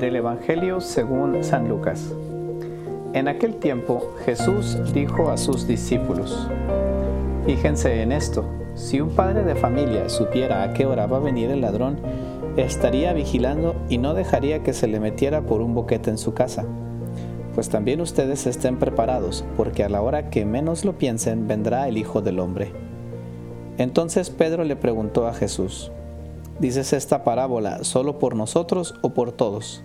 Del Evangelio según San Lucas. En aquel tiempo Jesús dijo a sus discípulos, Fíjense en esto, si un padre de familia supiera a qué hora va a venir el ladrón, estaría vigilando y no dejaría que se le metiera por un boquete en su casa. Pues también ustedes estén preparados, porque a la hora que menos lo piensen vendrá el Hijo del Hombre. Entonces Pedro le preguntó a Jesús, ¿Dices esta parábola solo por nosotros o por todos?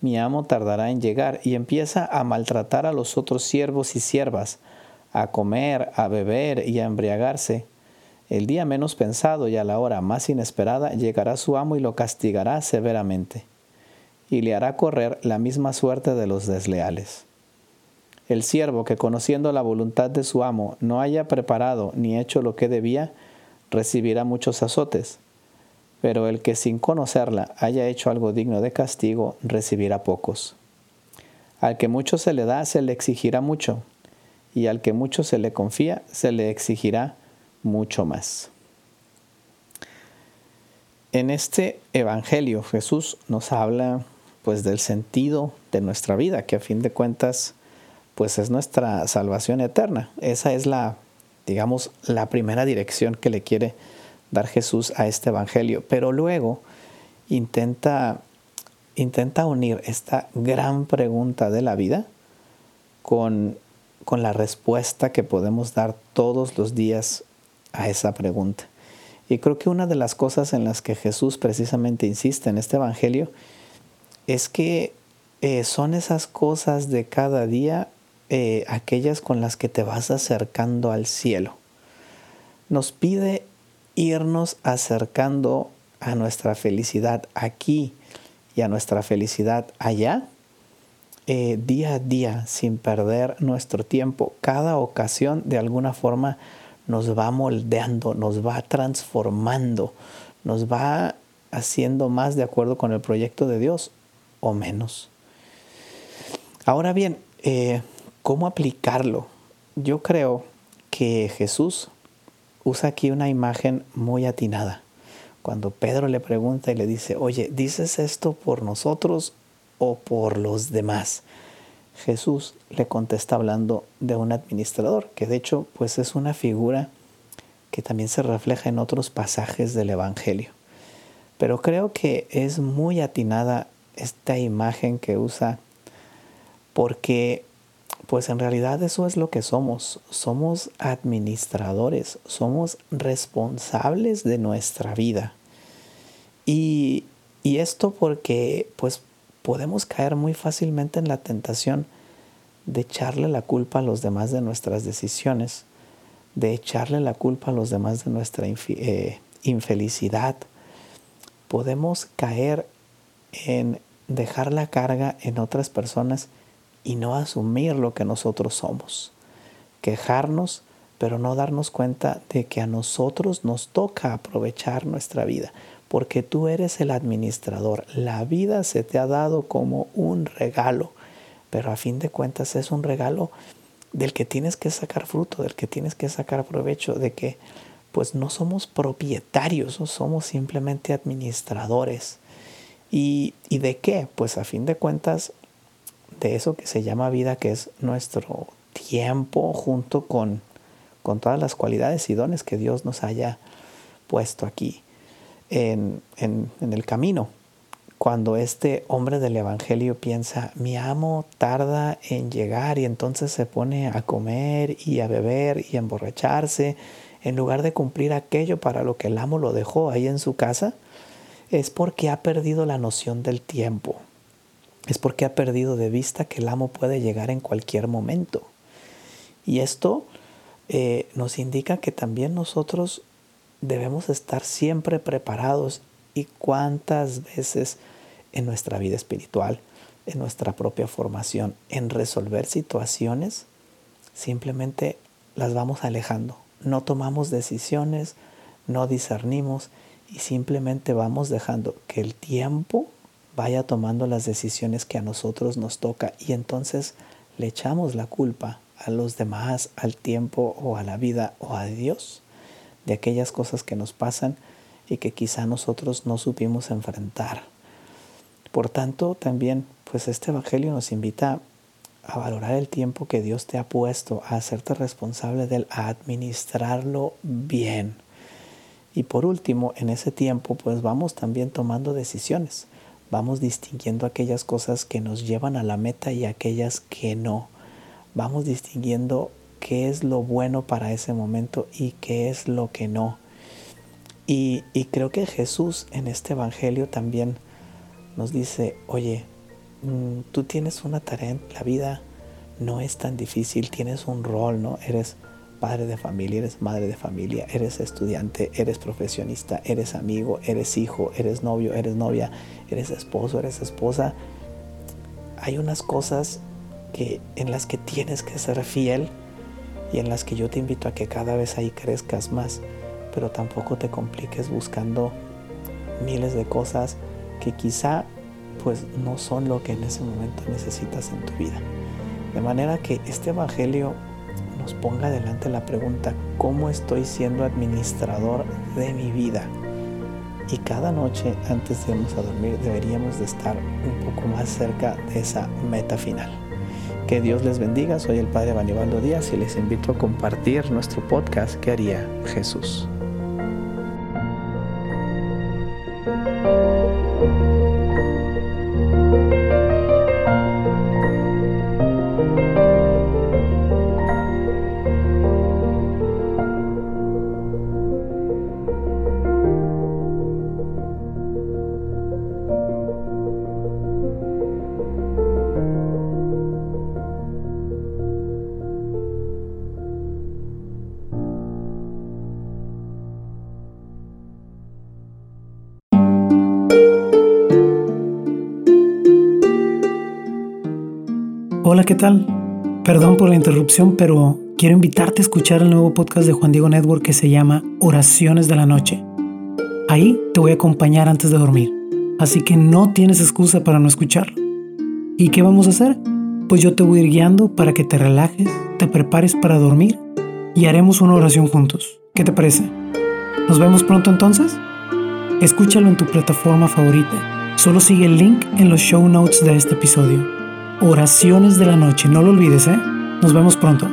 mi amo tardará en llegar y empieza a maltratar a los otros siervos y siervas, a comer, a beber y a embriagarse. El día menos pensado y a la hora más inesperada llegará su amo y lo castigará severamente, y le hará correr la misma suerte de los desleales. El siervo que conociendo la voluntad de su amo no haya preparado ni hecho lo que debía, recibirá muchos azotes pero el que sin conocerla haya hecho algo digno de castigo recibirá pocos. Al que mucho se le da, se le exigirá mucho, y al que mucho se le confía, se le exigirá mucho más. En este Evangelio Jesús nos habla pues del sentido de nuestra vida, que a fin de cuentas pues es nuestra salvación eterna. Esa es la digamos la primera dirección que le quiere dar Jesús a este Evangelio, pero luego intenta, intenta unir esta gran pregunta de la vida con, con la respuesta que podemos dar todos los días a esa pregunta. Y creo que una de las cosas en las que Jesús precisamente insiste en este Evangelio es que eh, son esas cosas de cada día eh, aquellas con las que te vas acercando al cielo. Nos pide irnos acercando a nuestra felicidad aquí y a nuestra felicidad allá, eh, día a día, sin perder nuestro tiempo. Cada ocasión de alguna forma nos va moldeando, nos va transformando, nos va haciendo más de acuerdo con el proyecto de Dios o menos. Ahora bien, eh, ¿cómo aplicarlo? Yo creo que Jesús usa aquí una imagen muy atinada. Cuando Pedro le pregunta y le dice, oye, ¿dices esto por nosotros o por los demás? Jesús le contesta hablando de un administrador, que de hecho pues es una figura que también se refleja en otros pasajes del Evangelio. Pero creo que es muy atinada esta imagen que usa porque pues en realidad eso es lo que somos. Somos administradores, somos responsables de nuestra vida. Y, esto porque pues podemos caer muy fácilmente en la tentación de echarle la culpa a los demás de nuestras decisiones, de echarle la culpa a los demás de nuestra eh, infelicidad. Podemos caer en dejar la carga en otras personas y no asumir lo que nosotros somos. Quejarnos, pero no darnos cuenta de que a nosotros nos toca aprovechar nuestra vida, porque tú eres el administrador. La vida se te ha dado como un regalo, pero a fin de cuentas es un regalo del que tienes que sacar fruto, del que tienes que sacar provecho, de que pues no somos propietarios, somos simplemente administradores. ¿Y, ¿Y de qué? Pues a fin de cuentas de eso que se llama vida, que es nuestro tiempo junto con, con todas las cualidades y dones que Dios nos haya puesto aquí en, en, en el camino. Cuando este hombre del Evangelio piensa, mi amo tarda en llegar y entonces se pone a comer y a beber y a emborracharse, en lugar de cumplir aquello para lo que el amo lo dejó ahí en su casa, es porque ha perdido la noción del tiempo es porque ha perdido de vista que el amo puede llegar en cualquier momento. Y esto eh, nos indica que también nosotros debemos estar siempre preparados y cuántas veces en nuestra vida espiritual, en nuestra propia formación, en resolver situaciones simplemente las vamos alejando. No tomamos decisiones, no discernimos y simplemente vamos dejando que el tiempo vaya tomando las decisiones que a nosotros nos toca y entonces le echamos la culpa a los demás, al tiempo o a la vida o a Dios de aquellas cosas que nos pasan y que quizá nosotros no supimos enfrentar. Por tanto, también pues este evangelio nos invita a valorar el tiempo que Dios te ha puesto, a hacerte responsable de él, a administrarlo bien. Y por último, en ese tiempo, pues vamos también tomando decisiones. Vamos distinguiendo aquellas cosas que nos llevan a la meta y aquellas que no. Vamos distinguiendo qué es lo bueno para ese momento y qué es lo que no. Y, y creo que Jesús en este Evangelio también nos dice, oye, Mm, tú tienes una tarea la vida, no es tan difícil, tienes un rol, ¿no? Eres padre de familia, eres madre de familia, eres estudiante, eres profesionista, eres amigo, eres hijo, eres novio, eres novia, eres esposo, eres esposa. Hay unas cosas que, en las que tienes que ser fiel y en las que yo te invito a que cada vez ahí crezcas más, pero tampoco te compliques buscando miles de cosas que quizá pues no son lo que en ese momento necesitas en tu vida. De manera que este Evangelio ponga delante la pregunta, ¿cómo estoy siendo administrador de mi vida? Y cada noche antes de irnos a dormir deberíamos de estar un poco más cerca de esa meta final. Que Dios les bendiga, soy el Padre Banibaldo Díaz y les invito a compartir nuestro podcast que haría Jesús. Hola, ¿qué tal? Perdón por la interrupción, pero quiero invitarte a escuchar el nuevo podcast de Juan Diego Network que se llama Oraciones de la Noche. Ahí te voy a acompañar antes de dormir, así que no tienes excusa para no escucharlo. ¿Y qué vamos a hacer? Pues yo te voy a ir guiando para que te relajes, te prepares para dormir y haremos una oración juntos. ¿Qué te parece? ¿Nos vemos pronto entonces? Escúchalo en tu plataforma favorita. Solo sigue el link en los show notes de este episodio. Oraciones de la noche. No lo olvides, ¿eh? Nos vemos pronto.